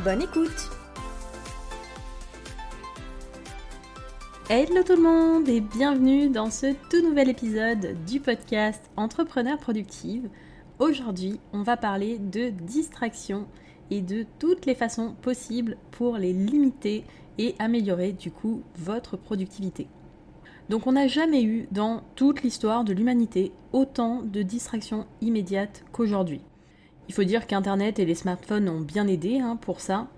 Bonne écoute Hello tout le monde et bienvenue dans ce tout nouvel épisode du podcast Entrepreneur Productive. Aujourd'hui, on va parler de distraction et de toutes les façons possibles pour les limiter et améliorer du coup votre productivité. Donc on n'a jamais eu dans toute l'histoire de l'humanité autant de distractions immédiates qu'aujourd'hui. Il faut dire qu'Internet et les smartphones ont bien aidé hein, pour ça.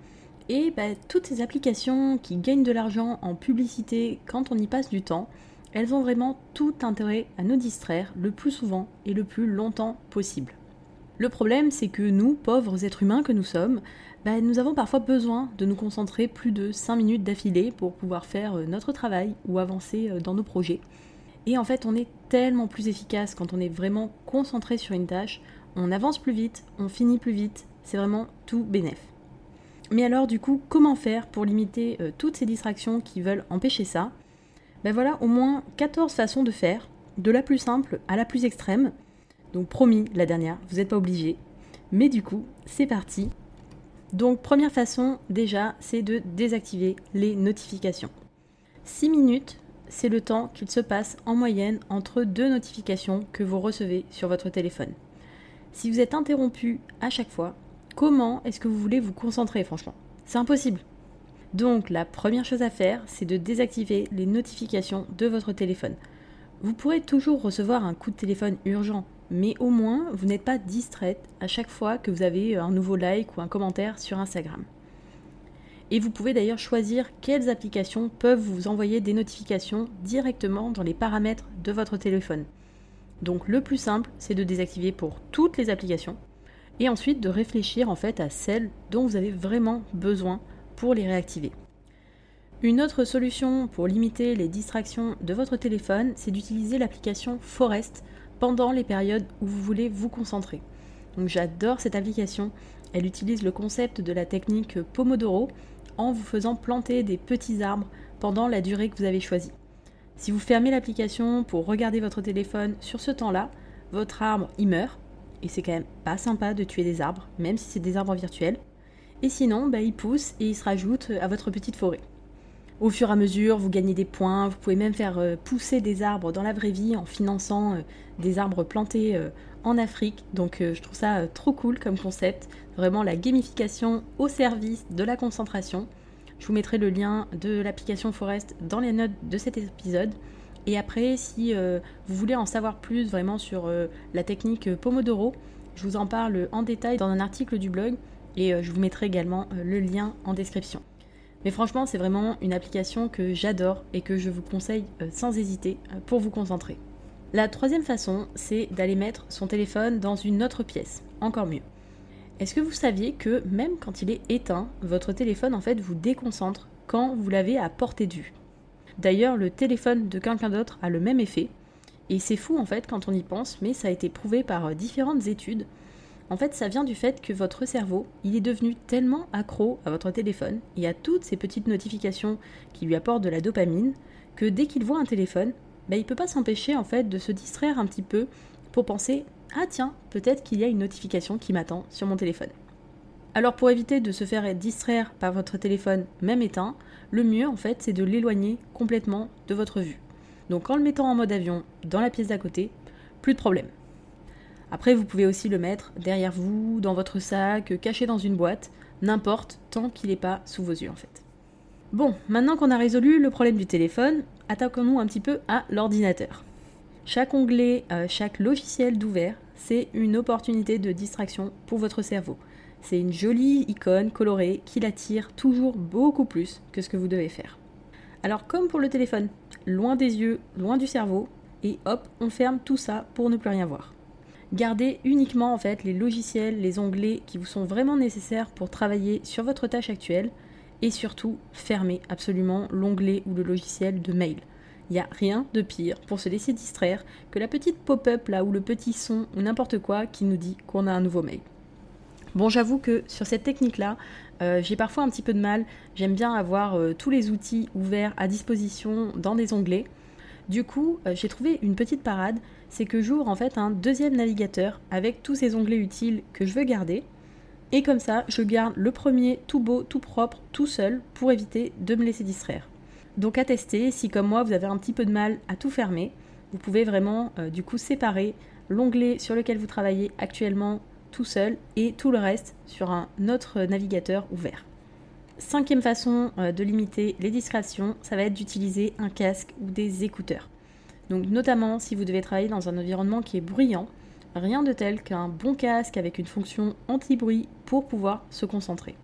Et bah, toutes ces applications qui gagnent de l'argent en publicité quand on y passe du temps, elles ont vraiment tout intérêt à nous distraire le plus souvent et le plus longtemps possible. Le problème, c'est que nous, pauvres êtres humains que nous sommes, bah, nous avons parfois besoin de nous concentrer plus de 5 minutes d'affilée pour pouvoir faire euh, notre travail ou avancer euh, dans nos projets. Et en fait, on est tellement plus efficace quand on est vraiment concentré sur une tâche, on avance plus vite, on finit plus vite, c'est vraiment tout bénef. Mais alors du coup, comment faire pour limiter euh, toutes ces distractions qui veulent empêcher ça? Ben voilà au moins 14 façons de faire, de la plus simple à la plus extrême. Donc promis, la dernière, vous n'êtes pas obligé. Mais du coup, c'est parti. Donc première façon déjà, c'est de désactiver les notifications. 6 minutes, c'est le temps qu'il se passe en moyenne entre deux notifications que vous recevez sur votre téléphone. Si vous êtes interrompu à chaque fois, comment est-ce que vous voulez vous concentrer franchement? C'est impossible. Donc la première chose à faire, c'est de désactiver les notifications de votre téléphone. Vous pourrez toujours recevoir un coup de téléphone urgent, mais au moins vous n'êtes pas distraite à chaque fois que vous avez un nouveau like ou un commentaire sur Instagram. Et vous pouvez d'ailleurs choisir quelles applications peuvent vous envoyer des notifications directement dans les paramètres de votre téléphone. Donc le plus simple, c'est de désactiver pour toutes les applications et ensuite de réfléchir en fait à celles dont vous avez vraiment besoin pour les réactiver. Une autre solution pour limiter les distractions de votre téléphone, c'est d'utiliser l'application Forest pendant les périodes où vous voulez vous concentrer. Donc j'adore cette application. Elle utilise le concept de la technique Pomodoro en vous faisant planter des petits arbres pendant la durée que vous avez choisie. Si vous fermez l'application pour regarder votre téléphone sur ce temps-là, votre arbre y meurt. Et c'est quand même pas sympa de tuer des arbres, même si c'est des arbres virtuels. Et sinon, bah, il pousse et il se rajoute à votre petite forêt. Au fur et à mesure, vous gagnez des points, vous pouvez même faire euh, pousser des arbres dans la vraie vie en finançant euh, des arbres plantés euh, en Afrique. Donc je trouve ça trop cool comme concept. Vraiment la gamification au service de la concentration. Je vous mettrai le lien de l'application Forest dans les notes de cet épisode. Et après, si euh, vous voulez en savoir plus vraiment sur euh, la technique Pomodoro, je vous en parle en détail dans un article du blog et euh, je vous mettrai également le lien en description. Mais franchement, c'est vraiment une application que j'adore et que je vous conseille sans hésiter pour vous concentrer. La troisième façon, c'est d'aller mettre son téléphone dans une autre pièce, encore mieux. Est-ce que vous saviez que même quand il est éteint, votre téléphone en fait vous déconcentre quand vous l'avez à portée de vue? D'ailleurs, le téléphone de quelqu'un d'autre a le même effet. Et c'est fou en fait quand on y pense, mais ça a été prouvé par euh, différentes études. En fait, ça vient du fait que votre cerveau, il est devenu tellement accro à votre téléphone et à toutes ces petites notifications qui lui apportent de la dopamine, que dès qu'il voit un téléphone, bah, il ne peut pas s'empêcher en fait de se distraire un petit peu pour penser ah tiens, peut-être qu'il y a une notification qui m'attend sur mon téléphone. Alors pour éviter de se faire distraire par votre téléphone même éteint, le mieux en fait c'est de l'éloigner complètement de votre vue. Donc en le mettant en mode avion dans la pièce d'à côté, plus de problème. Après vous pouvez aussi le mettre derrière vous, dans votre sac, caché dans une boîte, n'importe tant qu'il n'est pas sous vos yeux en fait. Bon, maintenant qu'on a résolu le problème du téléphone, attaquons-nous un petit peu à l'ordinateur. Chaque onglet, euh, chaque logiciel d'ouvert c'est une opportunité de distraction pour votre cerveau. C'est une jolie icône colorée qui l'attire toujours beaucoup plus que ce que vous devez faire. Alors comme pour le téléphone, loin des yeux, loin du cerveau, et hop, on ferme tout ça pour ne plus rien voir. Gardez uniquement en fait les logiciels, les onglets qui vous sont vraiment nécessaires pour travailler sur votre tâche actuelle et surtout fermez absolument l'onglet ou le logiciel de mail. Il n'y a rien de pire pour se laisser distraire que la petite pop-up là ou le petit son ou n'importe quoi qui nous dit qu'on a un nouveau mail. Bon, j'avoue que sur cette technique-là, euh, j'ai parfois un petit peu de mal. J'aime bien avoir euh, tous les outils ouverts à disposition dans des onglets. Du coup, euh, j'ai trouvé une petite parade, c'est que j'ouvre en fait un deuxième navigateur avec tous ces onglets utiles que je veux garder. Et comme ça, je garde le premier tout beau, tout propre, tout seul pour éviter de me laisser distraire. Donc à tester, si comme moi vous avez un petit peu de mal à tout fermer, vous pouvez vraiment du coup séparer l'onglet sur lequel vous travaillez actuellement tout seul et tout le reste sur un autre navigateur ouvert. Cinquième façon euh, de limiter les distractions, ça va être d'utiliser un casque ou des écouteurs. Donc notamment si vous devez travailler dans un environnement qui est bruyant, rien de tel qu'un bon casque avec une fonction anti-bruit pour pouvoir se concentrer.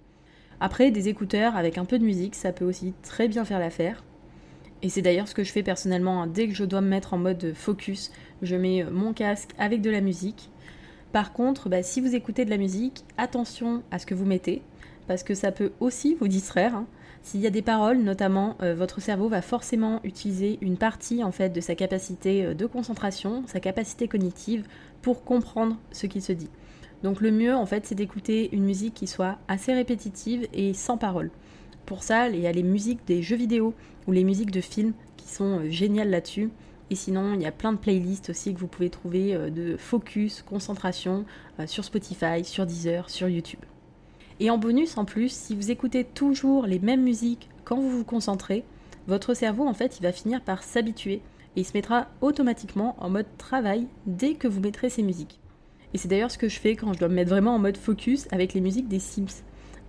Après, des écouteurs avec un peu de musique, ça peut aussi très bien faire l'affaire. Et c'est d'ailleurs ce que je fais personnellement. Hein. Dès que je dois me mettre en mode focus, je mets mon casque avec de la musique par contre, bah, si vous écoutez de la musique, attention à ce que vous mettez, parce que ça peut aussi vous distraire. Hein. S'il y a des paroles, notamment, euh, votre cerveau va forcément utiliser une partie en fait de sa capacité euh, de concentration, sa capacité cognitive, pour comprendre ce qu'il se dit. Donc le mieux en fait, c'est d'écouter une musique qui soit assez répétitive et sans paroles. Pour ça, il y a les musiques des jeux vidéo ou les musiques de films qui sont euh, géniales là-dessus. Et sinon, il y a plein de playlists aussi que vous pouvez trouver euh, de focus, concentration euh, sur Spotify, sur Deezer, sur YouTube. Et en bonus, en plus, si vous écoutez toujours les mêmes musiques quand vous vous concentrez, votre cerveau, en fait, il va finir par s'habituer et il se mettra automatiquement en mode travail dès que vous mettrez ces musiques. Et c'est d'ailleurs ce que je fais quand je dois me mettre vraiment en mode focus avec les musiques des Sims.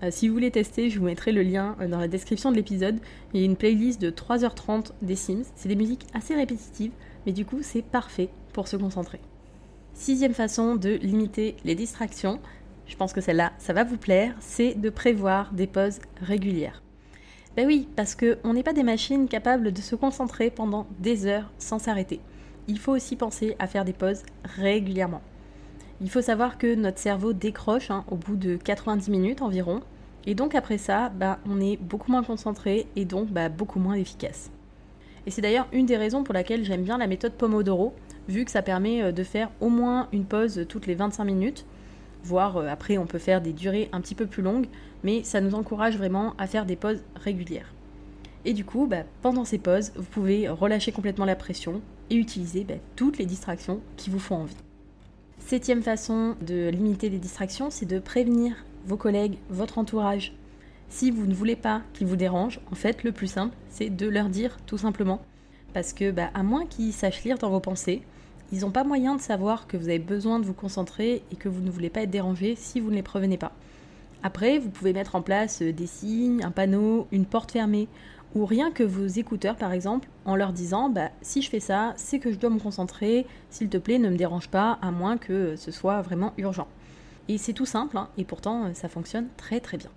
Euh, si vous voulez tester, je vous mettrai le lien euh, dans la description de l'épisode. Il y a une playlist de 3h30 des Sims. C'est des musiques assez répétitives, mais du coup c'est parfait pour se concentrer. Sixième façon de limiter les distractions, je pense que celle-là, ça va vous plaire, c'est de prévoir des pauses régulières. Ben oui, parce qu'on n'est pas des machines capables de se concentrer pendant des heures sans s'arrêter. Il faut aussi penser à faire des pauses régulièrement. Il faut savoir que notre cerveau décroche hein, au bout de 90 minutes environ. Et donc après ça, bah, on est beaucoup moins concentré et donc bah, beaucoup moins efficace. Et c'est d'ailleurs une des raisons pour laquelle j'aime bien la méthode Pomodoro, vu que ça permet euh, de faire au moins une pause toutes les 25 minutes, voire euh, après on peut faire des durées un petit peu plus longues, mais ça nous encourage vraiment à faire des pauses régulières. Et du coup, bah, pendant ces pauses, vous pouvez relâcher complètement la pression et utiliser toutes les distractions qui vous font envie. Septième façon de limiter les distractions, c'est de prévenir vos collègues, votre entourage. Si vous ne voulez pas qu'ils vous dérangent, en fait, le plus simple, c'est de leur dire tout simplement. Parce que, bah, à moins qu'ils sachent lire dans vos pensées, ils n'ont pas moyen de savoir que vous avez besoin de vous concentrer et que vous ne voulez pas être dérangé si vous ne les prévenez pas. Après, vous pouvez mettre en place des signes, un panneau, une porte fermée ou rien que vos écouteurs par exemple, en leur disant bah, si je fais ça, c'est que je dois me concentrer, s'il te plaît, ne me dérange pas, à moins que ce soit vraiment urgent. Et c'est tout simple, hein, et pourtant ça fonctionne très très bien.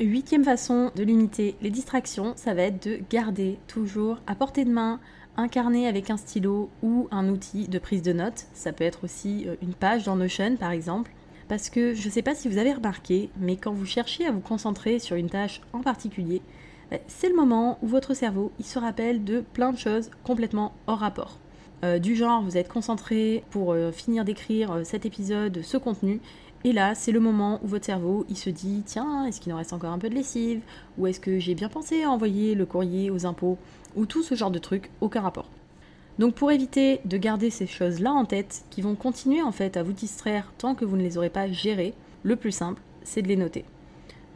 Huitième façon de limiter les distractions, ça va être de garder toujours à portée de main un carnet avec un stylo ou un outil de prise de notes. Ça peut être aussi euh, une page dans Notion par exemple. Parce que je ne sais pas si vous avez remarqué, mais quand vous cherchez à vous concentrer sur une tâche en particulier, euh, c'est le moment où votre cerveau il se rappelle de plein de choses complètement hors rapport. Euh, du genre, vous êtes concentré pour euh, finir d'écrire cet épisode, ce contenu, et là, c'est le moment où votre cerveau il se dit tiens, est-ce qu'il en reste encore un peu de lessive? Ou est-ce que j'ai bien pensé à envoyer le courrier aux impôts Ou tout ce genre de trucs, aucun rapport. Donc pour éviter de garder ces choses-là en tête, qui vont continuer en fait à vous distraire tant que vous ne les aurez pas gérées, le plus simple, c'est de les noter.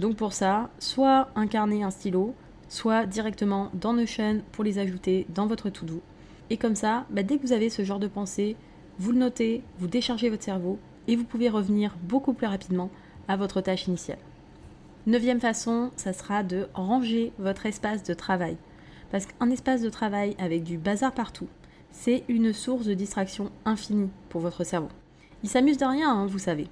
Donc pour ça, soit un carnet, un stylo, soit directement dans Notion pour les ajouter dans votre to-do. Et comme ça, bah, dès que vous avez ce genre de pensée, vous le notez, vous déchargez votre cerveau et vous pouvez revenir beaucoup plus rapidement à votre tâche initiale. Neuvième façon, ça sera de ranger votre espace de travail. Parce qu'un espace de travail avec du bazar partout, c'est une source de distraction infinie pour votre cerveau. Il s'amuse de rien, hein, vous savez.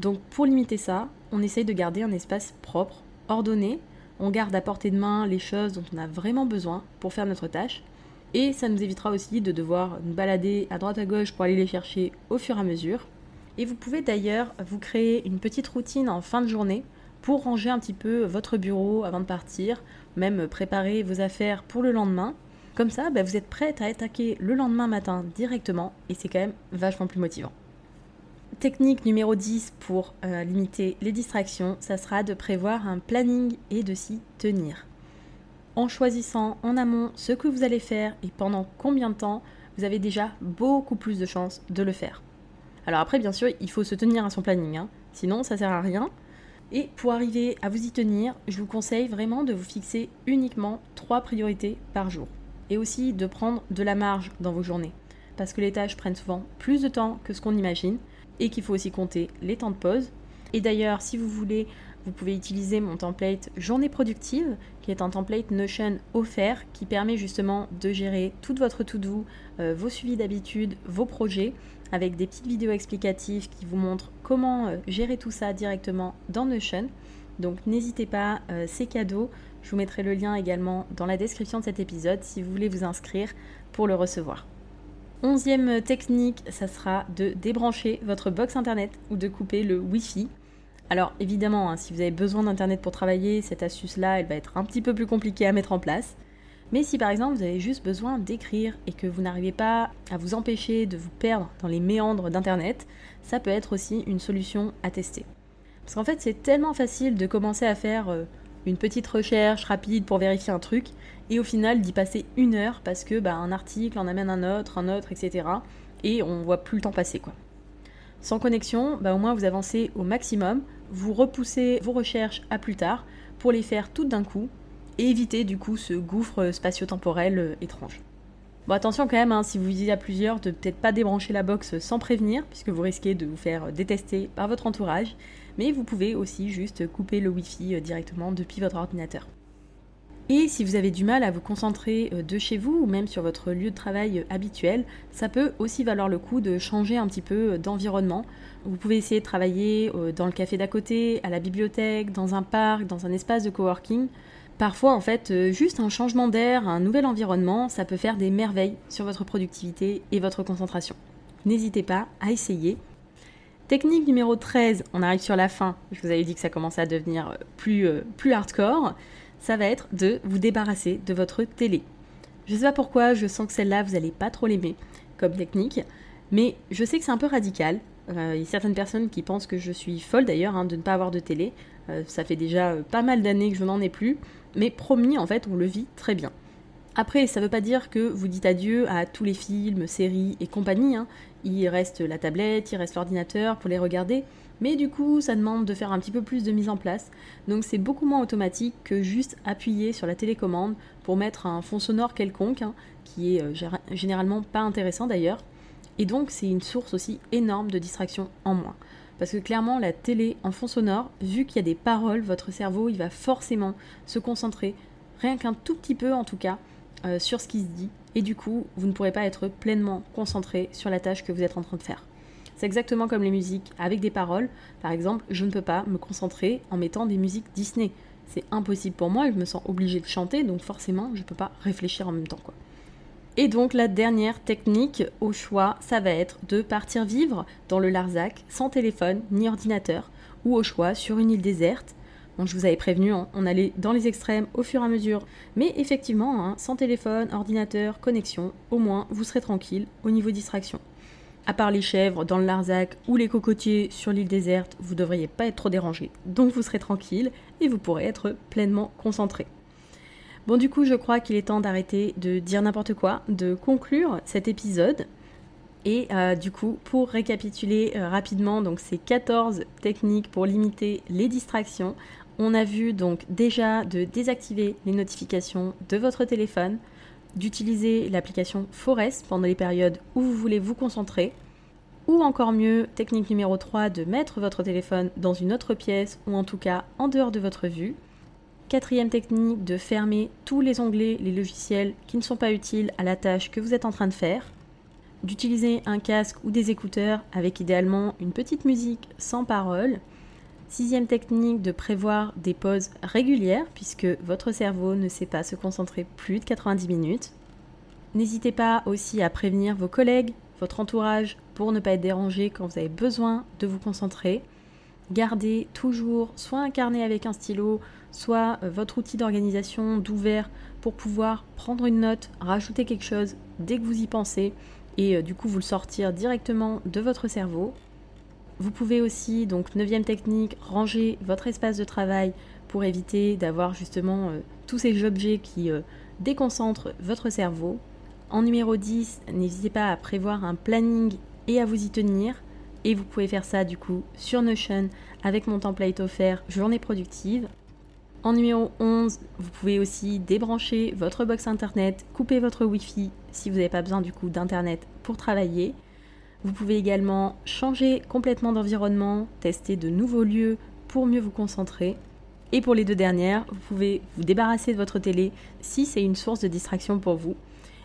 Donc pour limiter ça, on essaye de garder un espace propre, ordonné, on garde à portée de main les choses dont on a vraiment besoin pour faire notre tâche, Et ça nous évitera aussi de devoir nous balader à droite à gauche pour aller les chercher au fur et à mesure. Et vous pouvez d'ailleurs vous créer une petite routine en fin de journée pour ranger un petit peu votre bureau avant de partir, même préparer vos affaires pour le lendemain. Comme ça, bah, vous êtes prête à attaquer le lendemain matin directement et c'est quand même vachement plus motivant. Technique numéro 10 pour euh, limiter les distractions, ça sera de prévoir un planning et de s'y tenir. En choisissant en amont ce que vous allez faire et pendant combien de temps, vous avez déjà beaucoup plus de chances de le faire. Alors après, bien sûr, il faut se tenir à son planning, hein. sinon ça sert à rien. Et pour arriver à vous y tenir, je vous conseille vraiment de vous fixer uniquement trois priorités par jour. Et aussi de prendre de la marge dans vos journées. Parce que les tâches prennent souvent plus de temps que ce qu'on imagine et qu'il faut aussi compter les temps de pause. Et d'ailleurs, si vous voulez, vous pouvez utiliser mon template Journée productive, qui est un template Notion offert qui permet justement de gérer toute votre to-do, euh, vos suivis d'habitude, vos projets, avec des petites vidéos explicatives qui vous montrent comment euh, gérer tout ça directement dans Notion. Donc n'hésitez pas, euh, c'est cadeau. Je vous mettrai le lien également dans la description de cet épisode si vous voulez vous inscrire pour le recevoir. Onzième technique, ça sera de débrancher votre box internet ou de couper le Wi-Fi. Alors évidemment, hein, si vous avez besoin d'internet pour travailler, cette astuce-là, elle va être un petit peu plus compliquée à mettre en place. Mais si par exemple vous avez juste besoin d'écrire et que vous n'arrivez pas à vous empêcher de vous perdre dans les méandres d'internet, ça peut être aussi une solution à tester. Parce qu'en fait, c'est tellement facile de commencer à faire euh, une petite recherche rapide pour vérifier un truc, et au final d'y passer une heure parce que bah, un article en amène un autre, un autre, etc. Et on voit plus le temps passer quoi. Sans connexion, bah, au moins vous avancez au maximum, vous repoussez vos recherches à plus tard pour les faire toutes d'un coup et éviter du coup ce gouffre spatio-temporel euh, étrange. Bon attention quand même, hein, si vous visitez à plusieurs, de peut-être pas débrancher la box sans prévenir, puisque vous risquez de vous faire détester par votre entourage, mais vous pouvez aussi juste couper le Wi-Fi euh, directement depuis votre ordinateur. Et si vous avez du mal à vous concentrer euh, de chez vous ou même sur votre lieu de travail euh, habituel, ça peut aussi valoir le coup de changer un petit peu d'environnement. Vous pouvez essayer de travailler dans le café d'à côté, à la bibliothèque, dans un parc, dans un espace de coworking. Parfois, en fait, juste un changement d'air, un nouvel environnement, ça peut faire des merveilles sur votre productivité et votre concentration. N'hésitez pas à essayer Technique numéro 13, on arrive sur la fin, je vous avais dit que ça commençait à devenir euh, plus, euh, plus hardcore, ça va être de vous débarrasser de votre télé. Je sais pas pourquoi, je sens que celle-là, vous n'allez pas trop l'aimer comme technique, mais je sais que c'est un peu radical. Euh, il y a certaines personnes qui pensent que je suis folle d'ailleurs hein, de ne pas avoir de télé. ça fait déjà pas mal d'années que je n'en ai plus, mais promis, en fait, on le vit très bien. Après, ça ne veut pas dire que vous dites adieu à tous les films, séries et compagnie. Hein. Il reste la tablette, il reste l'ordinateur pour les regarder. Mais du coup, ça demande de faire un petit peu plus de mise en place. Donc c'est beaucoup moins automatique que juste appuyer sur la télécommande pour mettre un fond sonore quelconque, hein, qui est euh, généralement pas intéressant d'ailleurs. Et donc c'est une source aussi énorme de distraction en moins. Parce que clairement, la télé en fond sonore, vu qu'il y a des paroles, votre cerveau, il va forcément se concentrer, rien qu'un tout petit peu en tout cas, euh, sur ce qui se dit et du coup vous ne pourrez pas être pleinement concentré sur la tâche que vous êtes en train de faire. C'est exactement comme les musiques avec des paroles. Par exemple, je ne peux pas me concentrer en mettant des musiques Disney. C'est impossible pour moi, je me sens obligée de chanter, donc forcément je ne peux pas réfléchir en même temps. Quoi. Et donc la dernière technique au choix, ça va être de partir vivre dans le Larzac sans téléphone ni ordinateur, ou au choix sur une île déserte je vous avais prévenu, hein, on allait dans les extrêmes au fur et à mesure. Mais effectivement, hein, sans téléphone, ordinateur, connexion, au moins vous serez tranquille au niveau distraction. À part les chèvres dans le Larzac ou les cocotiers sur l'île déserte, vous ne devriez pas être trop dérangé. Donc vous serez tranquille et vous pourrez être pleinement concentré. Bon du coup je crois qu'il est temps d'arrêter de dire n'importe quoi, de conclure cet épisode. Et euh, du coup, pour récapituler euh, rapidement, ces 14 techniques pour limiter les distractions, on a vu donc déjà de désactiver les notifications de votre téléphone, d'utiliser l'application Forest pendant les périodes où vous voulez vous concentrer, ou encore mieux, technique numéro 3, de mettre votre téléphone dans une autre pièce ou en tout cas en dehors de votre vue. Quatrième technique, de fermer tous les onglets, les logiciels qui ne sont pas utiles à la tâche que vous êtes en train de faire. D'utiliser un casque ou des écouteurs avec idéalement une petite musique sans parole Sixième technique, de prévoir des pauses régulières puisque votre cerveau ne sait pas se concentrer plus de 90 minutes. N'hésitez pas aussi à prévenir vos collègues, votre entourage pour ne pas être dérangé quand vous avez besoin de vous concentrer. Gardez toujours soit un carnet avec un stylo, soit euh, votre outil d'organisation d'ouvert pour pouvoir prendre une note, rajouter quelque chose dès que vous y pensez et euh, du coup vous le sortir directement de votre cerveau. Vous pouvez aussi, donc neuvième technique, ranger votre espace de travail pour éviter d'avoir justement euh, tous ces objets qui déconcentrent votre cerveau. En numéro 10, n'hésitez pas à prévoir un planning et à vous y tenir. Et vous pouvez faire ça du coup sur Notion avec mon template offert Journée productive. En numéro 11, vous pouvez aussi débrancher votre box internet, couper votre Wi-Fi si vous n'avez pas besoin du coup d'internet pour travailler. Vous pouvez également changer complètement d'environnement, tester de nouveaux lieux pour mieux vous concentrer. Et pour les deux dernières, vous pouvez vous débarrasser de votre télé si c'est une source de distraction pour vous.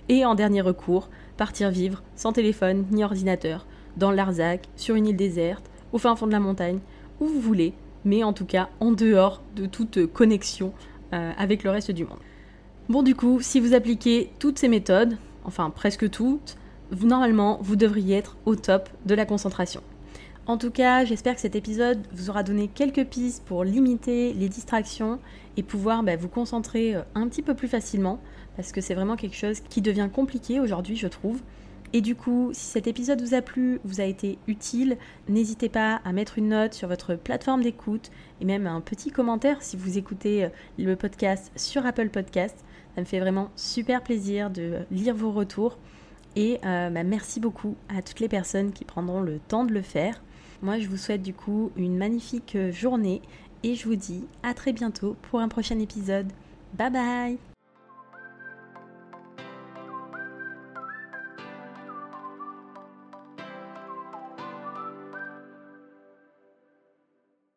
Et en dernier recours, partir vivre sans téléphone ni ordinateur, dans l'Arzac, sur une île déserte, au fin fond de la montagne, où vous voulez, mais en tout cas en dehors de toute connexion euh, avec le reste du monde. Bon du coup, si vous appliquez toutes ces méthodes, enfin presque toutes, normalement vous devriez être au top de la concentration. En tout cas, j'espère que cet épisode vous aura donné quelques pistes pour limiter les distractions et pouvoir bah, vous concentrer euh, un petit peu plus facilement, parce que c'est vraiment quelque chose qui devient compliqué aujourd'hui, je trouve. Et du coup, si cet épisode vous a plu, vous a été utile, n'hésitez pas à mettre une note sur votre plateforme d'écoute et même un petit commentaire si vous écoutez euh, le podcast sur Apple Podcast. Ça me fait vraiment super plaisir de lire vos retours. Et euh, bah, merci beaucoup à toutes les personnes qui prendront le temps de le faire. Moi, je vous souhaite du coup une magnifique journée et je vous dis à très bientôt pour un prochain épisode. Bye bye